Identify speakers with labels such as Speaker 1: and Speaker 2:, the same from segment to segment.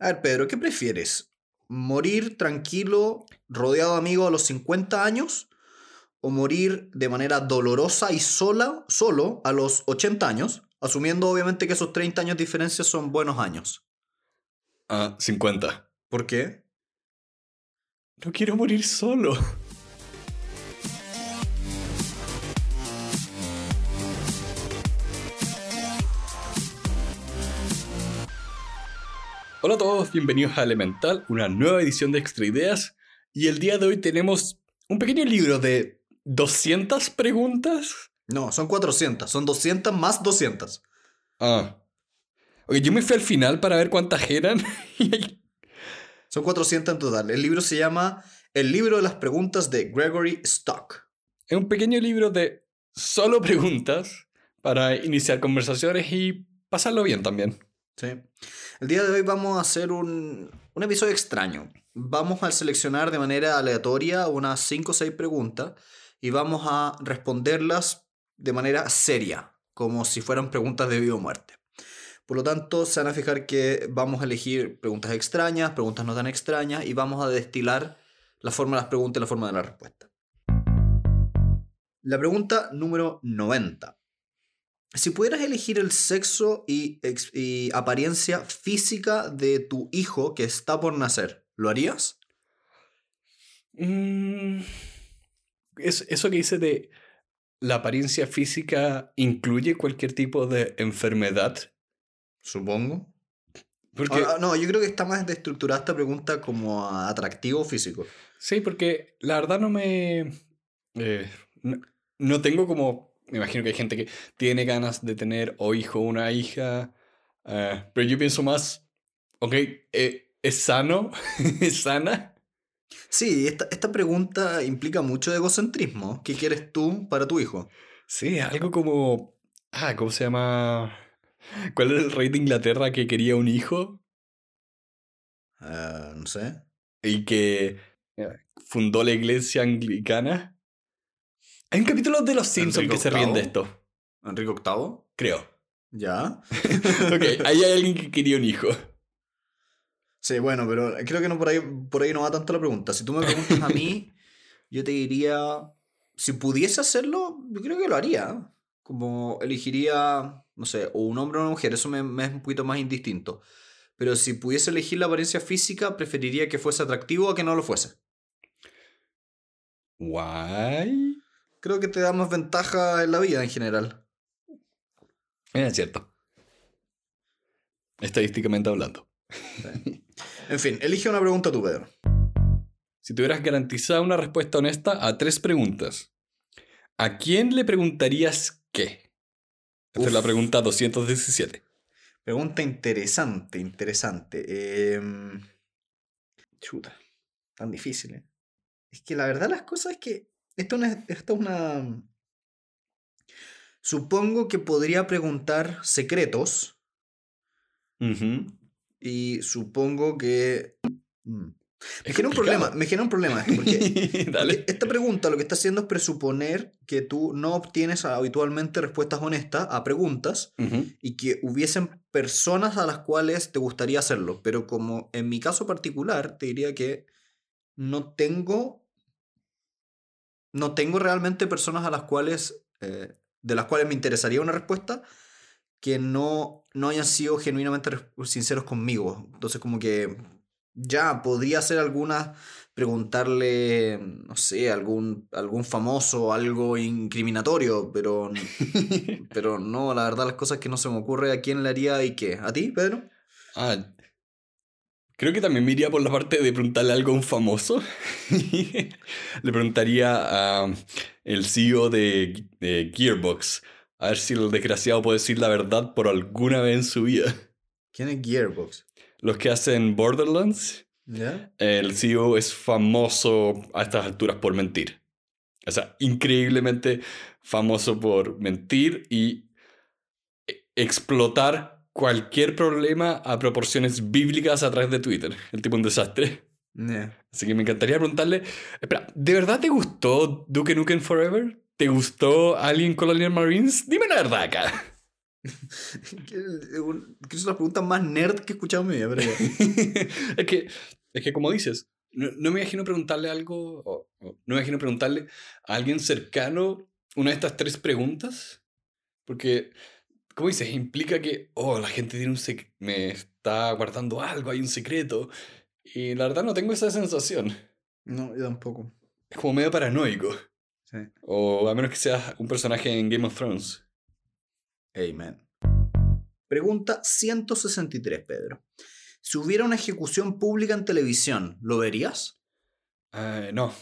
Speaker 1: A ver, Pedro, ¿qué prefieres? ¿Morir tranquilo, rodeado de amigos a los 50 años? ¿O morir de manera dolorosa y sola, solo a los 80 años? Asumiendo obviamente que esos 30 años de diferencia son buenos años.
Speaker 2: Ah, 50.
Speaker 1: ¿Por qué?
Speaker 2: No quiero morir solo. Hola a todos, bienvenidos a Elemental, una nueva edición de Extra Ideas. Y el día de hoy tenemos un pequeño libro de 200 preguntas.
Speaker 1: No, son 400, son 200 más 200.
Speaker 2: Ah. Oye, yo me fui al final para ver cuántas eran.
Speaker 1: son 400 en total. El libro se llama El libro de las preguntas de Gregory Stock.
Speaker 2: Es un pequeño libro de solo preguntas para iniciar conversaciones y pasarlo bien también.
Speaker 1: Sí. El día de hoy vamos a hacer un, un episodio extraño. Vamos a seleccionar de manera aleatoria unas 5 o 6 preguntas y vamos a responderlas de manera seria, como si fueran preguntas de vida o muerte. Por lo tanto, se van a fijar que vamos a elegir preguntas extrañas, preguntas no tan extrañas y vamos a destilar la forma de las preguntas y la forma de la respuesta. La pregunta número 90. Si pudieras elegir el sexo y, apariencia física de tu hijo que está por nacer, ¿lo harías?
Speaker 2: Mm, eso que dice de la apariencia física incluye cualquier tipo de enfermedad.
Speaker 1: Supongo. Porque... Ah, no, yo creo que está más estructurada esta pregunta como atractivo físico.
Speaker 2: Sí, porque la verdad no me... Eh, no tengo como me imagino que hay gente que tiene ganas de tener o hijo o una hija, eh, pero yo pienso más, ok, eh, ¿es sano? ¿Es sana?
Speaker 1: Sí, esta, esta pregunta implica mucho de egocentrismo. ¿Qué quieres tú para tu hijo?
Speaker 2: Sí, algo como... Ah, ¿cómo se llama? ¿Cuál es el rey de Inglaterra que quería un hijo?
Speaker 1: Uh, no sé.
Speaker 2: Y que fundó la iglesia anglicana. Hay un capítulo de Los Simpsons que se ríen de esto.
Speaker 1: ¿Enrique VIII?
Speaker 2: Creo.
Speaker 1: ¿Ya?
Speaker 2: ok, ahí hay alguien que quería un hijo.
Speaker 1: Sí, bueno, pero creo que no por ahí, por ahí no va tanto la pregunta. Si tú me preguntas a mí, yo te diría, si pudiese hacerlo, yo creo que lo haría. Como elegiría, no sé, o un hombre o una mujer, eso me, me es un poquito más indistinto. Pero si pudiese elegir la apariencia física, preferiría que fuese atractivo a que no lo fuese.
Speaker 2: Why?
Speaker 1: Creo que te da más ventaja en la vida en general.
Speaker 2: Es cierto. Estadísticamente hablando.
Speaker 1: En fin, elige una pregunta tú, Pedro.
Speaker 2: Si tuvieras garantizada una respuesta honesta a tres preguntas, ¿a quién le preguntarías qué? Esta es la pregunta 217.
Speaker 1: Pregunta interesante, interesante. Em, chuta, tan difícil, ¿eh? Es que la verdad las cosas es que esto, es una... Supongo que podría preguntar secretos. Y supongo que... Mm, me genera un problema, me genera un problema esto, porque, esta pregunta lo que está haciendo es presuponer que tú no obtienes habitualmente respuestas honestas a preguntas y que hubiesen personas a las cuales te gustaría hacerlo, pero como en mi caso particular te diría que no tengo no tengo realmente personas a las cuales, eh, de las cuales me interesaría una respuesta que no, no hayan sido genuinamente sinceros conmigo. Entonces como que ya podría ser alguna, preguntarle, no sé, algún, algún famoso, algo incriminatorio, pero, pero no, la verdad las cosas que no se me ocurre a quién le haría y qué. ¿A ti, Pedro?
Speaker 2: Ah, Creo que también me iría por la parte de preguntarle algo a un famoso. Le preguntaría a el CEO de, Gearbox. A ver si el desgraciado puede decir la verdad por alguna vez en su vida.
Speaker 1: ¿Quién es Gearbox?
Speaker 2: Los que hacen Borderlands. El CEO es famoso a estas alturas por mentir. O sea, increíblemente famoso por mentir y e, explotar cualquier problema a proporciones bíblicas a través de Twitter. El tipo un desastre. Así que me encantaría preguntarle, espera, ¿de verdad te gustó Duke Nukem Forever? ¿Te gustó Alien Colonial Marines? Dime la verdad acá.
Speaker 1: es una pregunta más nerd que he escuchado en mi vida.
Speaker 2: es, que, es que, como dices, no, me imagino preguntarle algo, no me imagino preguntarle a alguien cercano una de estas tres preguntas, porque, como dices, implica que, oh, la gente tiene un me está guardando algo, hay un secreto, y la verdad no tengo esa sensación.
Speaker 1: No, yo tampoco.
Speaker 2: Es como medio paranoico. Sí. O a menos que seas un personaje en Game of Thrones.
Speaker 1: Amen. Pregunta 163, Pedro. Si hubiera una ejecución pública en televisión, ¿lo verías?
Speaker 2: Eh, no.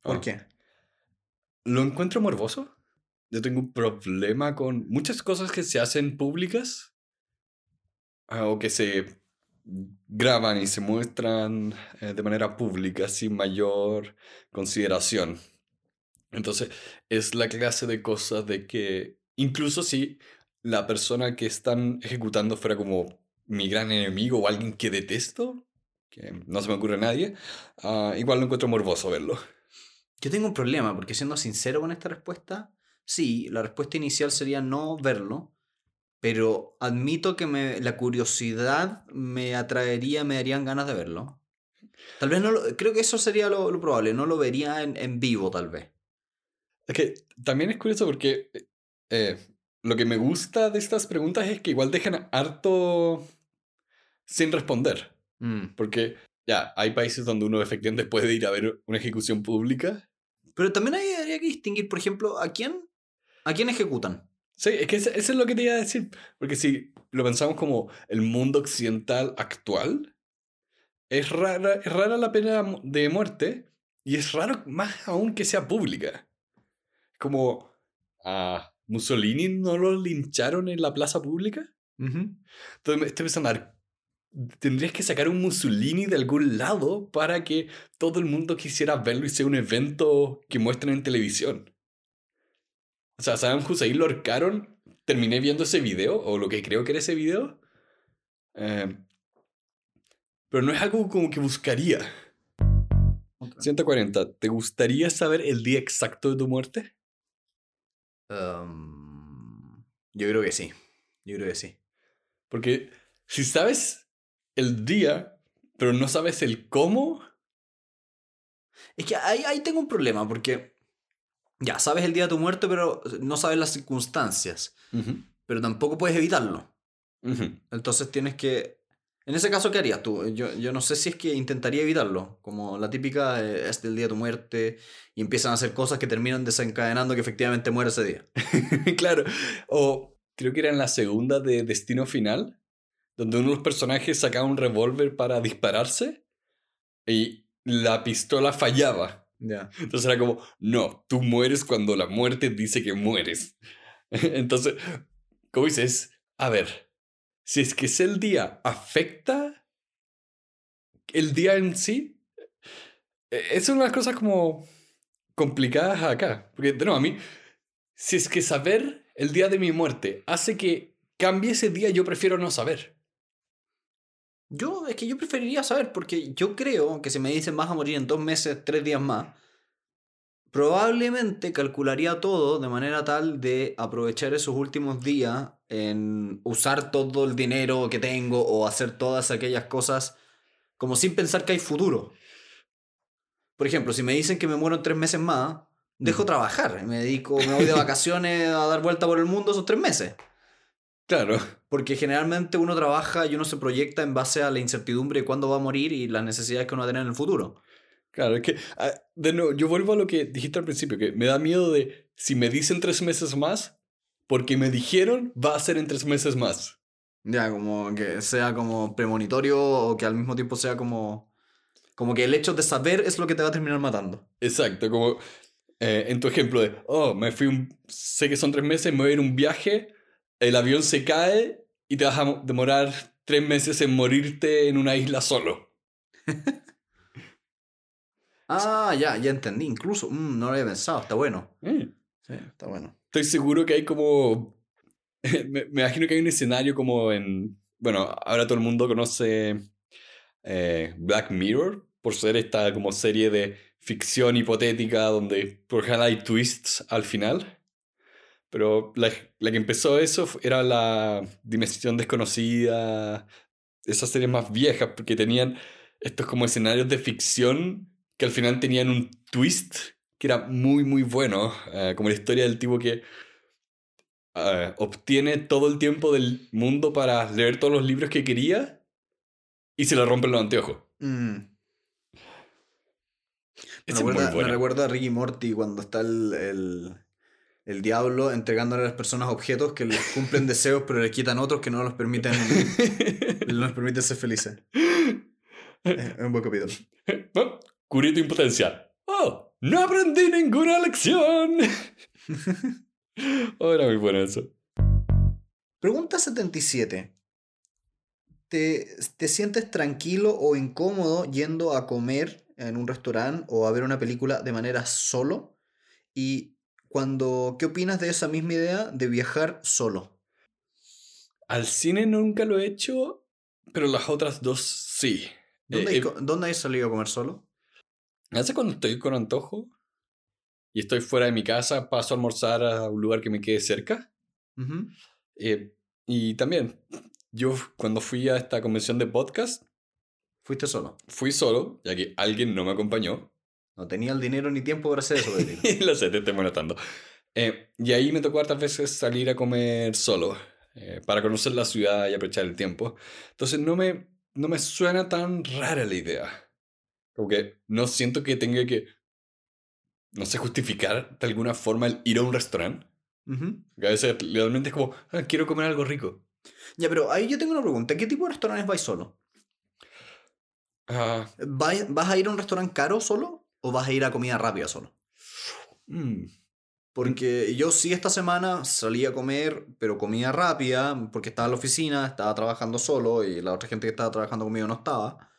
Speaker 1: ¿Por qué?
Speaker 2: Lo encuentro morboso. Yo tengo un problema con muchas cosas que se hacen públicas ah, o que se graban y se muestran eh, de manera pública sin mayor consideración. Entonces, es la clase de cosas de que incluso si la persona que están ejecutando fuera como mi gran enemigo o alguien que detesto, que no se me ocurre a nadie, ah, igual lo encuentro morboso verlo.
Speaker 1: Yo tengo un problema, porque siendo sincero con esta respuesta, sí, la respuesta inicial sería no verlo, pero admito que me, la curiosidad me atraería, me darían ganas de verlo. Tal vez no lo, creo que eso sería lo, probable, no lo vería en, en, vivo tal vez.
Speaker 2: Es que también es curioso porque eh, lo que me gusta de estas preguntas es que igual dejan harto sin responder. Mm. Porque ya, hay países donde uno efectivamente puede ir a ver una ejecución pública.
Speaker 1: Pero también hay, habría que distinguir, por ejemplo, ¿a quién, a quién ejecutan?
Speaker 2: Sí, es que eso, es lo que te iba a decir. Porque si lo pensamos como el mundo occidental actual, es rara, es rara la pena de muerte y es raro más aún que sea pública. Como a Mussolini no lo lincharon en la plaza pública. Entonces estoy pensando, tendrías que sacar un Mussolini de algún lado para que todo el mundo quisiera verlo y sea un evento que muestren en televisión. O sea, Saddam Hussein lo ahorcaron. Terminé viendo ese video, o lo que creo que era ese video. Em, pero no es algo como que buscaría. 140. ¿Te gustaría saber el día exacto de tu muerte?
Speaker 1: Em, yo creo que sí. Yo creo que sí.
Speaker 2: Porque si sabes el día, pero no sabes el cómo.
Speaker 1: Es que ahí, ahí tengo un problema, porque ya sabes el día de tu muerte, pero no sabes las circunstancias. Pero tampoco puedes evitarlo. Entonces tienes que. En ese caso, ¿qué harías tú? Yo, yo no sé si es que intentaría evitarlo. Como la típica eh, es del día de tu muerte y empiezan a hacer cosas que terminan desencadenando que efectivamente muere ese día.
Speaker 2: claro. O creo que era en la segunda de Destino Final, donde uno de los personajes sacaba un revólver para dispararse y la pistola fallaba. Entonces era como, no, tú mueres cuando la muerte dice que mueres. Entonces, ¿cómo dices? A ver, si es que es el día, ¿afecta el día en sí? E, es una de cosas como complicadas acá. Porque, de nuevo, a mí, si es que saber el día de mi muerte hace que cambie ese día, yo prefiero no saber.
Speaker 1: Yo, es que yo preferiría saber, porque yo creo que si me dicen vas a morir en dos meses, tres días más, probablemente calcularía todo de manera tal de aprovechar esos últimos días en usar todo el dinero que tengo o hacer todas aquellas cosas como sin pensar que hay futuro. Por ejemplo, si me dicen que me muero en tres meses más, dejo trabajar, me dedico, me voy de vacaciones a dar vuelta por el mundo esos tres meses.
Speaker 2: Claro.
Speaker 1: Porque generalmente uno trabaja y uno se proyecta en base a la incertidumbre de cuándo va a morir y las necesidades que uno va a tener en el futuro.
Speaker 2: Claro, es que, ah, de nuevo, yo vuelvo a lo que dijiste al principio, que me da miedo de si me dicen tres meses más, porque me dijeron va a ser en tres meses más.
Speaker 1: Ya, como que sea como premonitorio o que al mismo tiempo sea como... Como que el hecho de saber es lo que te va a terminar matando.
Speaker 2: Exacto, como eh, en tu ejemplo de, oh, me fui un... sé que son tres meses, me voy a ir un viaje, el avión se cae y te vas a demorar tres meses en morirte en una isla solo.
Speaker 1: ah, ya, ya entendí. Incluso, mm, no lo había pensado, está bueno.
Speaker 2: Mm.
Speaker 1: Sí, está bueno.
Speaker 2: Estoy seguro que hay como... me, imagino que hay un escenario como en... Bueno, ahora todo el mundo conoce eh, Black Mirror por ser esta como serie de ficción hipotética donde por ejemplo hay twists al final. Pero la, la, que empezó eso era la Dimensión Desconocida, esas series más viejas, porque tenían estos como escenarios de ficción que al final tenían un twist que era muy, muy bueno, eh, como la historia del tipo que eh, obtiene todo el tiempo del mundo para leer todos los libros que quería y se le rompen los anteojos. Mm.
Speaker 1: Me, recuerda, a Ricky Morty cuando está el, el, diablo entregándole a las personas objetos que les cumplen deseos pero le quitan otros que no los permiten, no les permiten ser felices. Es un buen capítulo.
Speaker 2: Curito impotencia. ¡Oh! ¡No aprendí ninguna lección! oh, era muy bueno eso.
Speaker 1: Pregunta 77. ¿Te, ¿Te sientes tranquilo o incómodo yendo a comer en un restaurante o a ver una película de manera solo? Y cuando, ¿qué opinas de esa misma idea de viajar solo?
Speaker 2: Al cine nunca lo he hecho, pero las otras dos sí.
Speaker 1: ¿Dónde, eh, ¿dónde has salido a comer solo?
Speaker 2: Hace cuando estoy con antojo y estoy fuera de mi casa, paso a almorzar a un lugar que me quede cerca. Eh, y también, yo cuando fui a esta convención de podcast...
Speaker 1: ¿Fuiste solo?
Speaker 2: Fui solo, ya que alguien no me acompañó.
Speaker 1: No tenía el dinero ni tiempo para hacer eso.
Speaker 2: Lo sé, te estoy molestando. Eh, y ahí me tocó hartas veces salir a comer solo, eh, para conocer la ciudad y aprovechar el tiempo. Entonces no me, no me suena tan rara la idea. Como que no siento que tenga que, no sé, justificar de alguna forma el ir a un restaurante. a veces realmente es como, ah, quiero comer algo rico.
Speaker 1: Ya, pero ahí yo tengo una pregunta. ¿Qué tipo de restaurantes vais solo? Ah. ¿Vas a ir a un restaurante caro solo o vas a ir a comida rápida solo? Mm. Porque yo sí esta semana salí a comer, pero comida rápida, porque estaba en la oficina, estaba trabajando solo y la otra gente que estaba trabajando conmigo no estaba.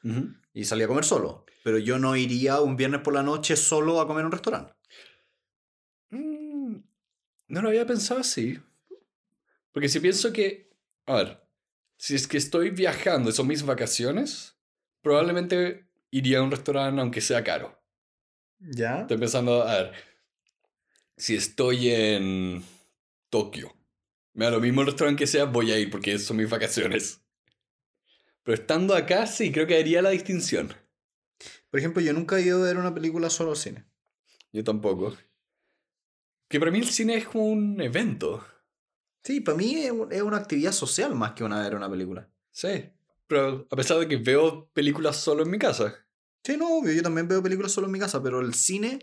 Speaker 1: Y salí a comer solo. Pero yo no iría un viernes por la noche solo a comer en un restaurante.
Speaker 2: Mm, no lo había pensado así. Porque si pienso que, a ver, si es que estoy viajando, son mis vacaciones, probablemente iría a un restaurante aunque sea caro. ¿Ya? Estoy pensando, a ver, si estoy en Tokio, me da lo mismo el restaurante que sea, voy a ir porque son mis vacaciones. Pero estando acá, sí, creo que haría la distinción.
Speaker 1: Por ejemplo, yo nunca he ido a ver una película solo al cine.
Speaker 2: Yo tampoco. Que para mí el cine es como un evento.
Speaker 1: Sí, para mí es una actividad social más que una ver una película.
Speaker 2: Sí, pero a pesar de que veo películas solo en mi casa.
Speaker 1: Sí, no, obvio, yo también veo películas solo en mi casa, pero el cine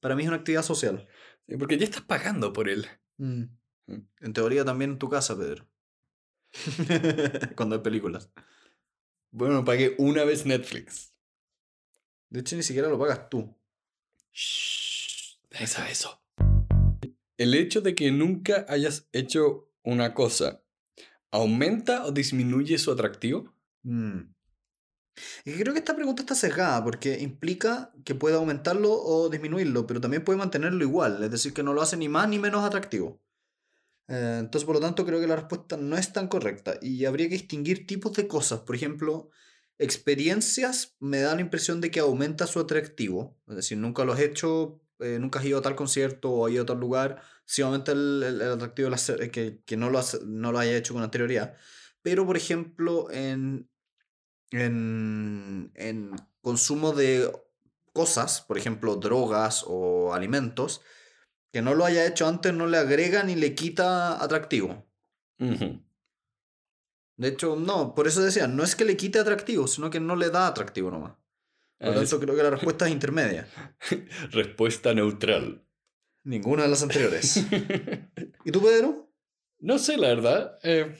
Speaker 1: para mí es una actividad social.
Speaker 2: Sí, porque ya estás pagando por él.
Speaker 1: Mm. Mm. En teoría también en tu casa, Pedro. Cuando hay películas.
Speaker 2: Bueno, pagué una vez Netflix.
Speaker 1: De hecho, ni siquiera lo pagas tú.
Speaker 2: Shh, eso. El hecho de que nunca hayas hecho una cosa, ¿aumenta o disminuye su atractivo? Mm.
Speaker 1: Creo que esta pregunta está sesgada porque implica que puede aumentarlo o disminuirlo, pero también puede mantenerlo igual, es decir, que no lo hace ni más ni menos atractivo. Eh, entonces, por lo tanto, creo que la respuesta no es tan correcta y habría que distinguir tipos de cosas. Por ejemplo, experiencias me da la impresión de que aumenta su atractivo. Es decir, nunca lo has hecho, eh, nunca has ido a tal concierto o has ido a tal lugar. Sí aumenta el, atractivo de que, que no, lo no lo haya hecho con anterioridad. Pero, por ejemplo, en, en, en consumo de cosas, por ejemplo, drogas o alimentos, que no lo haya hecho antes no le agrega ni le quita atractivo. De hecho, no, por eso decía, no es que le quite atractivo, sino que no le da atractivo nomás. Por eso ah, creo que la respuesta es intermedia.
Speaker 2: respuesta neutral.
Speaker 1: Ninguna de las anteriores. ¿Y tú, Pedro?
Speaker 2: No sé, la verdad. Eh,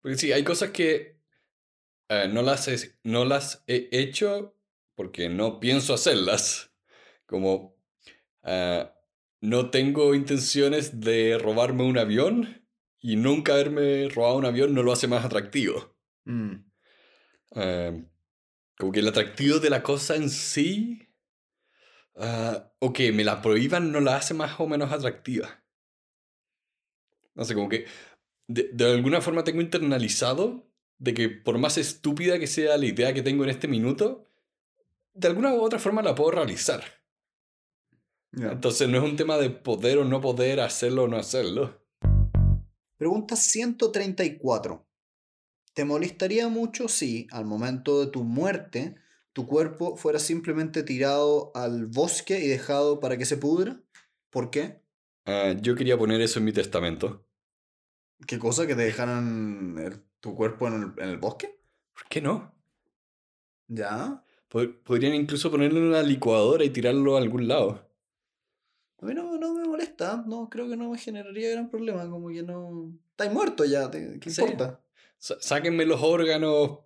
Speaker 2: porque sí, hay cosas que eh, no, las no las he hecho porque no pienso hacerlas. Como Ah, no tengo intenciones de robarme un avión y nunca haberme robado un avión no lo hace más atractivo. Mm. Ah, como que el atractivo de la cosa en sí, uh, o que me la prohíban no la hace más o menos atractiva. No sé, como que de, de alguna forma tengo internalizado de que por más estúpida que sea la idea que tengo en este minuto, de alguna u otra forma la puedo realizar. Entonces no es un tema de poder o no poder, hacerlo o no hacerlo.
Speaker 1: Pregunta 134. ¿Te molestaría mucho si, al momento de tu muerte, tu cuerpo fuera simplemente tirado al bosque y dejado para que se pudra? ¿Por qué?
Speaker 2: Ah, yo quería poner eso en mi testamento.
Speaker 1: ¿Qué cosa? ¿Que te dejaran tu cuerpo en el, bosque?
Speaker 2: ¿Por qué no?
Speaker 1: ¿Ya?
Speaker 2: Podrían incluso ponerlo en una licuadora y tirarlo a algún lado.
Speaker 1: A mí no, me molesta, no, creo que no me generaría gran problema, como que no... Estáis muerto ya, ¿qué importa?
Speaker 2: sáquenme los órganos,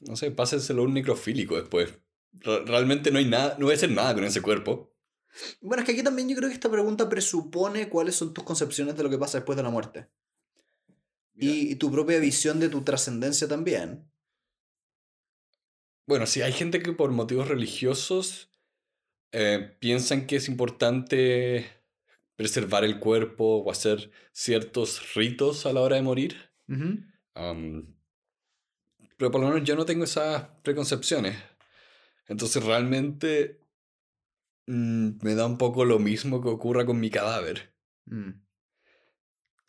Speaker 2: no sé, pásenselo a un necrofílico después. realmente no hay nada, no voy a hacer nada con ese cuerpo.
Speaker 1: Bueno, es que aquí también yo creo que esta pregunta presupone cuáles son tus concepciones de lo que pasa después de la muerte. Y, tu propia visión de tu trascendencia también.
Speaker 2: Bueno, sí, hay gente que por motivos religiosos eh, piensan que es importante preservar el cuerpo o hacer ciertos ritos a la hora de morir pero por lo menos yo no tengo esas preconcepciones. Entonces realmente mm, me da un poco lo mismo que ocurra con mi cadáver. Mm.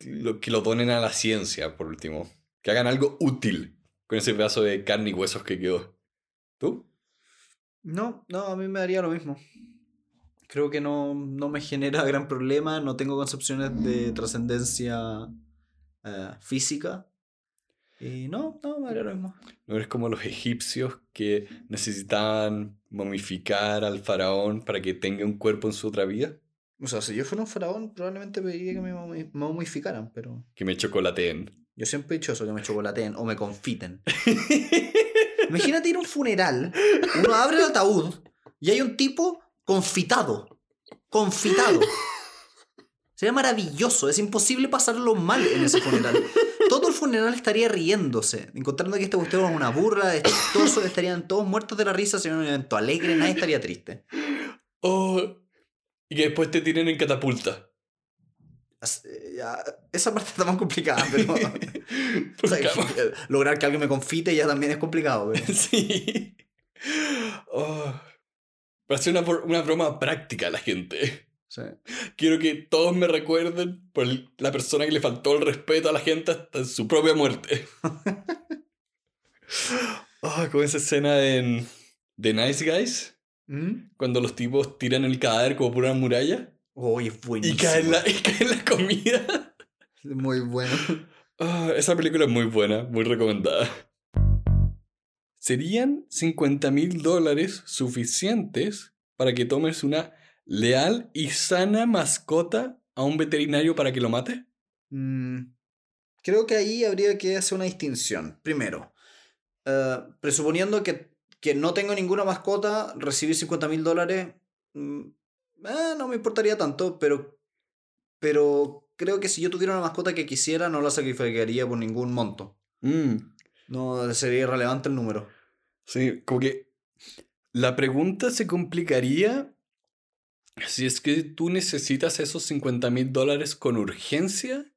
Speaker 2: Lo, que lo donen a la ciencia, por último. Que hagan algo útil con ese pedazo de carne y huesos que quedó. ¿Tú?
Speaker 1: No, no, a mí me daría lo mismo. Creo que no, no me genera gran problema, no tengo concepciones de trascendencia eh, física. Y no, no, me lo mismo.
Speaker 2: ¿No eres como los egipcios que necesitaban momificar al faraón para que tenga un cuerpo en su otra vida?
Speaker 1: O sea, si yo fuera un faraón, probablemente pediría que me momificaran, pero.
Speaker 2: Que me chocolateen.
Speaker 1: Yo siempre he dicho eso, que me chocolateen o me confiten. Imagínate ir a un funeral, uno abre el ataúd y hay un tipo confitado. Confitado. Sería maravilloso, es imposible pasarlo mal en ese funeral todo el funeral estaría riéndose, encontrando que este cuestión es una burla, chistoso, estarían todos muertos de la risa, sería un evento alegre, nadie estaría triste.
Speaker 2: Oh, y que después te tiren en catapulta.
Speaker 1: Eh, esa parte está más complicada, pero. lograr que alguien me confite ya también es complicado.
Speaker 2: sí. Oh, para hacer una, una broma práctica a la gente. Quiero que todos me recuerden por la persona que le faltó el respeto a la gente hasta su propia muerte. oh, como esa escena en The Nice Guys. ¿Mm? Cuando los tipos tiran el cadáver como por una muralla.
Speaker 1: Oh, es buenísimo.
Speaker 2: Y cae la comida.
Speaker 1: Muy bueno.
Speaker 2: Ah, esa película es muy buena, muy recomendada. ¿Serían 50 mil dólares suficientes para que tomes una leal y sana mascota a un veterinario para que lo mate?
Speaker 1: Mm, creo que ahí habría que hacer una distinción. Primero, eh, presuponiendo que, no tengo ninguna mascota, recibir 50 mil dólares mm, eh, no me importaría tanto, pero, pero creo que si yo tuviera una mascota que quisiera, no la sacrificaría por ningún monto. Mm. No sería irrelevante el número.
Speaker 2: Sí, como que la pregunta se complicaría si es que tú necesitas esos 50 mil dólares con urgencia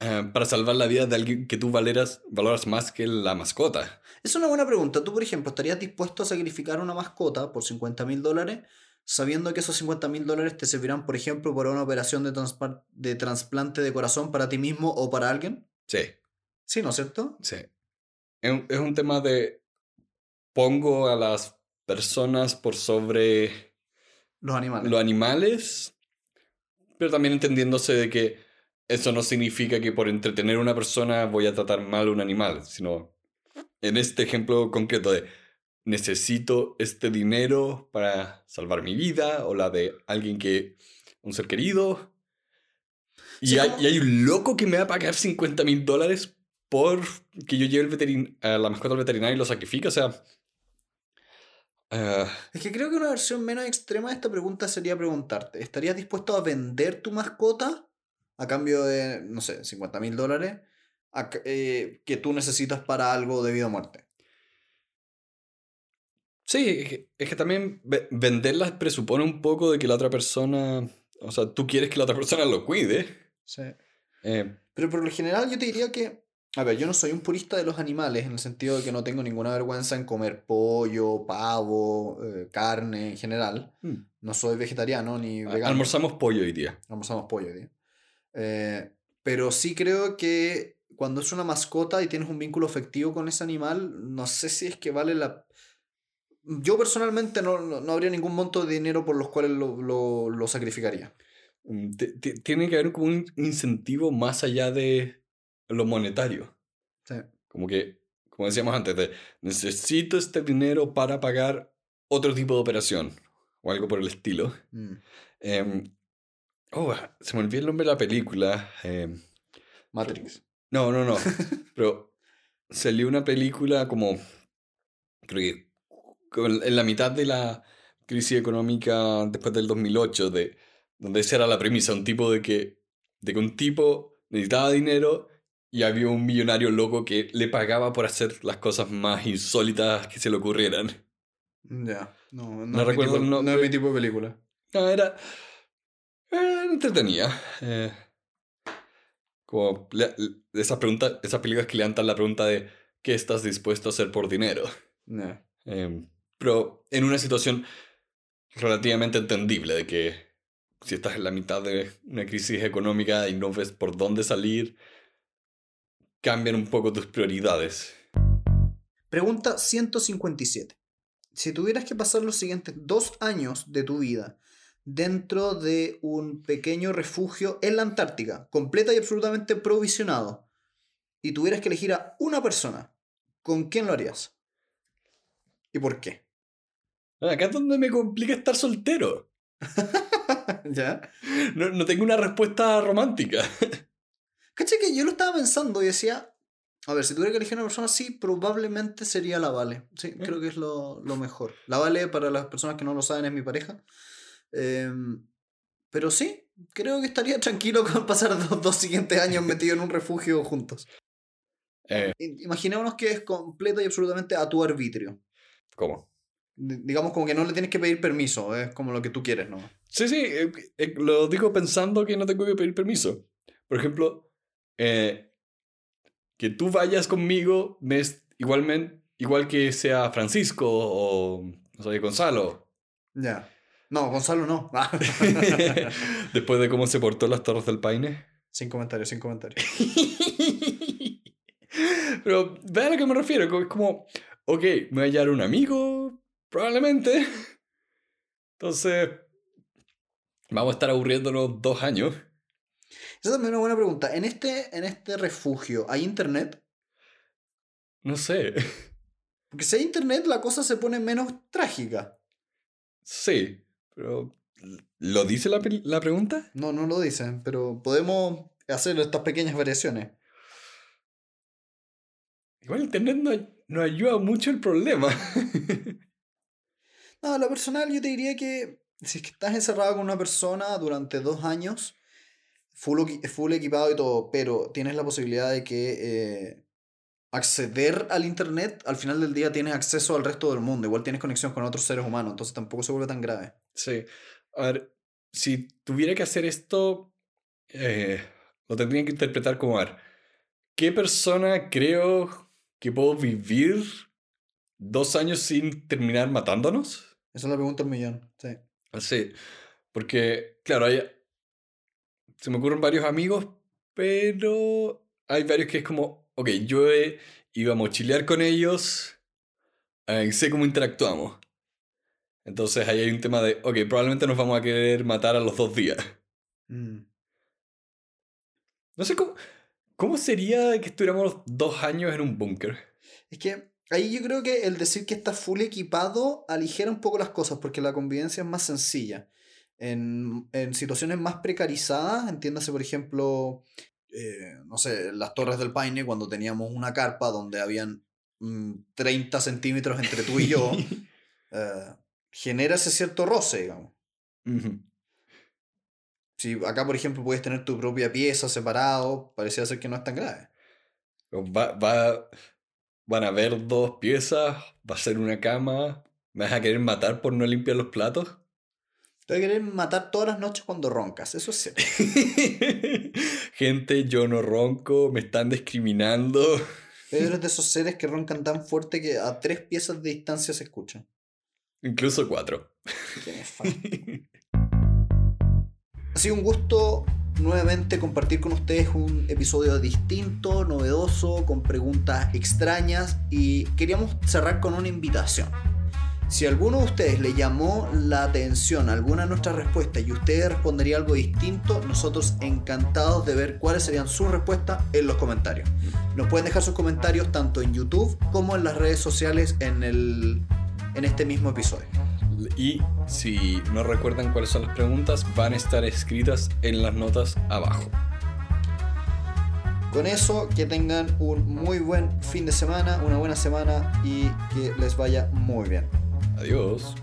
Speaker 2: eh, para salvar la vida de alguien que tú valeras, valoras más que la mascota.
Speaker 1: Es una buena pregunta. Tú, por ejemplo, ¿estarías dispuesto a sacrificar una mascota por 50 mil dólares sabiendo que esos 50 mil dólares te servirán, por ejemplo, para una operación de, de trasplante de corazón para ti mismo o para alguien?
Speaker 2: Sí.
Speaker 1: Sí, ¿no es cierto?
Speaker 2: Sí. Es un tema de pongo a las personas por sobre
Speaker 1: los animales.
Speaker 2: Los animales, pero también entendiéndose de que eso no significa que por entretener a una persona voy a tratar mal a un animal, sino en este ejemplo concreto de necesito este dinero para salvar mi vida o la de alguien que, un ser querido. Y, hay, y hay, un loco que me va a pagar 50 mil dólares por que yo lleve el a la mascota al veterinario y lo sacrifique. O sea,
Speaker 1: Ah. Es que creo que una versión menos extrema de esta pregunta sería preguntarte, ¿estarías dispuesto a vender tu mascota a cambio de, no sé, 50 mil dólares eh, que tú necesitas para algo debido a muerte?
Speaker 2: Sí, es que, también venderlas presupone un poco de que la otra persona, o sea, tú quieres que la otra persona lo cuide.
Speaker 1: Sí. Eh, Pero por lo general yo te diría que, A ver, yo no soy un purista de los animales en el sentido de que no tengo ninguna vergüenza en comer pollo, pavo, eh, carne en general. Mm. No soy vegetariano ni
Speaker 2: vegano. Almorzamos pollo hoy día.
Speaker 1: Almorzamos pollo hoy día. Eh, pero sí creo que cuando es una mascota y tienes un vínculo afectivo con ese animal, no sé si es que vale la... Yo personalmente no, no, habría ningún monto de dinero por los cuales lo, lo, lo sacrificaría.
Speaker 2: Mm, tiene que haber como un incentivo más allá de lo monetario. Sí. Como que, como decíamos antes, de, necesito este dinero para pagar otro tipo de operación o algo por el estilo. Mm. Em, oh, se me olvidó el nombre de la película. Em,
Speaker 1: Matrix.
Speaker 2: No, no, no. pero salió una película como, creo que en la mitad de la crisis económica después del 2008, de, donde esa era la premisa, un tipo de que, de que un tipo necesitaba dinero y había un millonario loco que le pagaba por hacer las cosas más insólitas que se le ocurrieran.
Speaker 1: Ya, no, no, recuerdo no, es mi tipo de película.
Speaker 2: No, era, era entretenida. Eh, como esas, preguntas, esas películas que levantan la pregunta de ¿qué estás dispuesto a hacer por dinero? Em, pero en una situación relativamente entendible de que si estás en la mitad de una crisis económica y no ves por dónde salir, cambian un poco tus prioridades.
Speaker 1: Pregunta 157. Si tuvieras que pasar los siguientes dos años de tu vida dentro de un pequeño refugio en la Antártica, completa y absolutamente provisionado, y tuvieras que elegir a una persona, ¿con quién lo harías? ¿Y por qué?
Speaker 2: Acá es donde me complica estar soltero.
Speaker 1: ¿Ya?
Speaker 2: No, no tengo una respuesta romántica.
Speaker 1: ¿Caché que yo lo estaba pensando y decía, a ver, si tuviera que elegir una persona así, probablemente sería la Vale. Sí, mm. creo que es lo, mejor. La Vale, para las personas que no lo saben, es mi pareja. Em, pero sí, creo que estaría tranquilo con pasar los dos siguientes años metidos en un refugio juntos. Eh. Imaginémonos que es completo y absolutamente a tu arbitrio.
Speaker 2: ¿Cómo?
Speaker 1: digamos como que no le tienes que pedir permiso, es como lo que tú quieres, ¿no?
Speaker 2: Sí, sí, eh, eh, lo digo pensando que no tengo que pedir permiso. Por ejemplo, eh, que tú vayas conmigo es igualmente, igual que sea Francisco o no Gonzalo.
Speaker 1: Ya. No, Gonzalo no.
Speaker 2: Después de cómo se portó las Torres del Paine.
Speaker 1: Sin comentarios, sin comentarios.
Speaker 2: Pero ve a lo que me refiero. Es como, ok, me voy a hallar un amigo, probablemente. Entonces, vamos a estar aburriéndonos dos años.
Speaker 1: Esa también es una buena pregunta. ¿En este, en este refugio hay internet?
Speaker 2: No sé.
Speaker 1: Porque si hay internet, la cosa se pone menos trágica.
Speaker 2: Sí, pero. ¿Lo dice la, la pregunta?
Speaker 1: No, no lo dice, pero podemos hacer estas pequeñas variaciones.
Speaker 2: Igual internet no, no ayuda mucho el problema.
Speaker 1: no, lo personal yo te diría que si es que estás encerrado con una persona durante dos años, full, equipado y todo, pero tienes la posibilidad de que eh, acceder al Internet, al final del día tienes acceso al resto del mundo. Igual tienes conexión con otros seres humanos, entonces tampoco se vuelve tan grave.
Speaker 2: Sí. A ver, si tuviera que hacer esto, eh, lo tendría que interpretar como, a ver, ¿qué persona creo que puedo vivir dos años sin terminar matándonos?
Speaker 1: Esa es la pregunta del millón, sí.
Speaker 2: Sí, porque, claro, hay, se me ocurren varios amigos, pero hay varios que es como, ok, yo he, iba a mochilear con ellos, eh, sé cómo interactuamos. Entonces ahí hay un tema de, ok, probablemente nos vamos a querer matar a los dos días. Mm. No sé cómo, cómo sería que estuviéramos dos años en un búnker.
Speaker 1: Es que ahí yo creo que el decir que estás full equipado aligera un poco las cosas porque la convivencia es más sencilla en, en situaciones más precarizadas, entiéndase por ejemplo, eh, no sé, las Torres del Paine, cuando teníamos una carpa donde habían 30 mm, centímetros entre tú y yo, eh, genera ese cierto roce, digamos. Si acá, por ejemplo, puedes tener tu propia pieza separado, parecía ser que no es tan grave.
Speaker 2: Va, va, van a haber dos piezas, va a ser una cama, ¿me vas a querer matar por no limpiar los platos?
Speaker 1: Te voy a querer matar todas las noches cuando roncas, eso es cierto.
Speaker 2: Gente, yo no ronco, me están discriminando.
Speaker 1: Eres de esos seres que roncan tan fuerte que a tres piezas de distancia se escuchan.
Speaker 2: Incluso cuatro.
Speaker 1: ha sido un gusto nuevamente compartir con ustedes un episodio distinto, novedoso, con preguntas extrañas y queríamos cerrar con una invitación. Si alguno de ustedes le llamó la atención alguna de nuestras respuestas y usted respondería algo distinto, nosotros encantados de ver cuáles serían sus respuestas en los comentarios. Nos pueden dejar sus comentarios tanto en YouTube como en las redes sociales en, el, en este mismo episodio.
Speaker 2: Y si no recuerdan cuáles son las preguntas, van a estar escritas en las notas abajo.
Speaker 1: Con eso, que tengan un muy buen fin de semana, una buena semana y que les vaya muy bien.
Speaker 2: Adiós.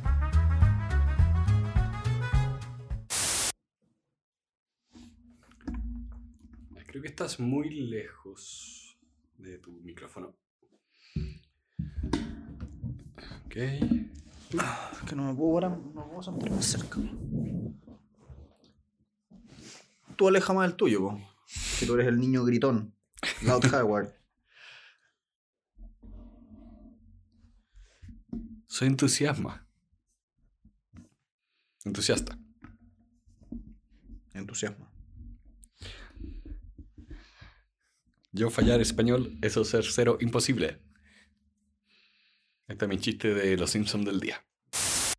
Speaker 2: Creo que estás muy lejos de tu micrófono. Ok.
Speaker 1: Ah, que no me puedo ahora, no puedo sentar más cerca. Tú aleja más el tuyo, po. que tú eres el niño gritón. Loud Howard.
Speaker 2: Soy entusiasma. Entusiasta.
Speaker 1: Entusiasma.
Speaker 2: Yo fallar español, eso ser cero imposible. Este es mi chiste de los Simpsons del día.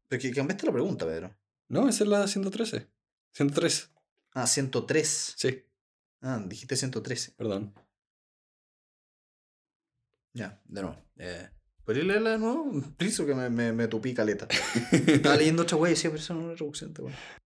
Speaker 1: Pero que cambiaste la pregunta, Pedro.
Speaker 2: No, esa es la 113. 103.
Speaker 1: Ah, 103.
Speaker 2: Sí.
Speaker 1: Ah, dijiste 113.
Speaker 2: Perdón.
Speaker 1: Ya, de nuevo. Eh, ¿Puedes leerla de nuevo? Preciso que me, me, me tupí caleta. Estaba leyendo otra wey y decía, pero eso no es traducción,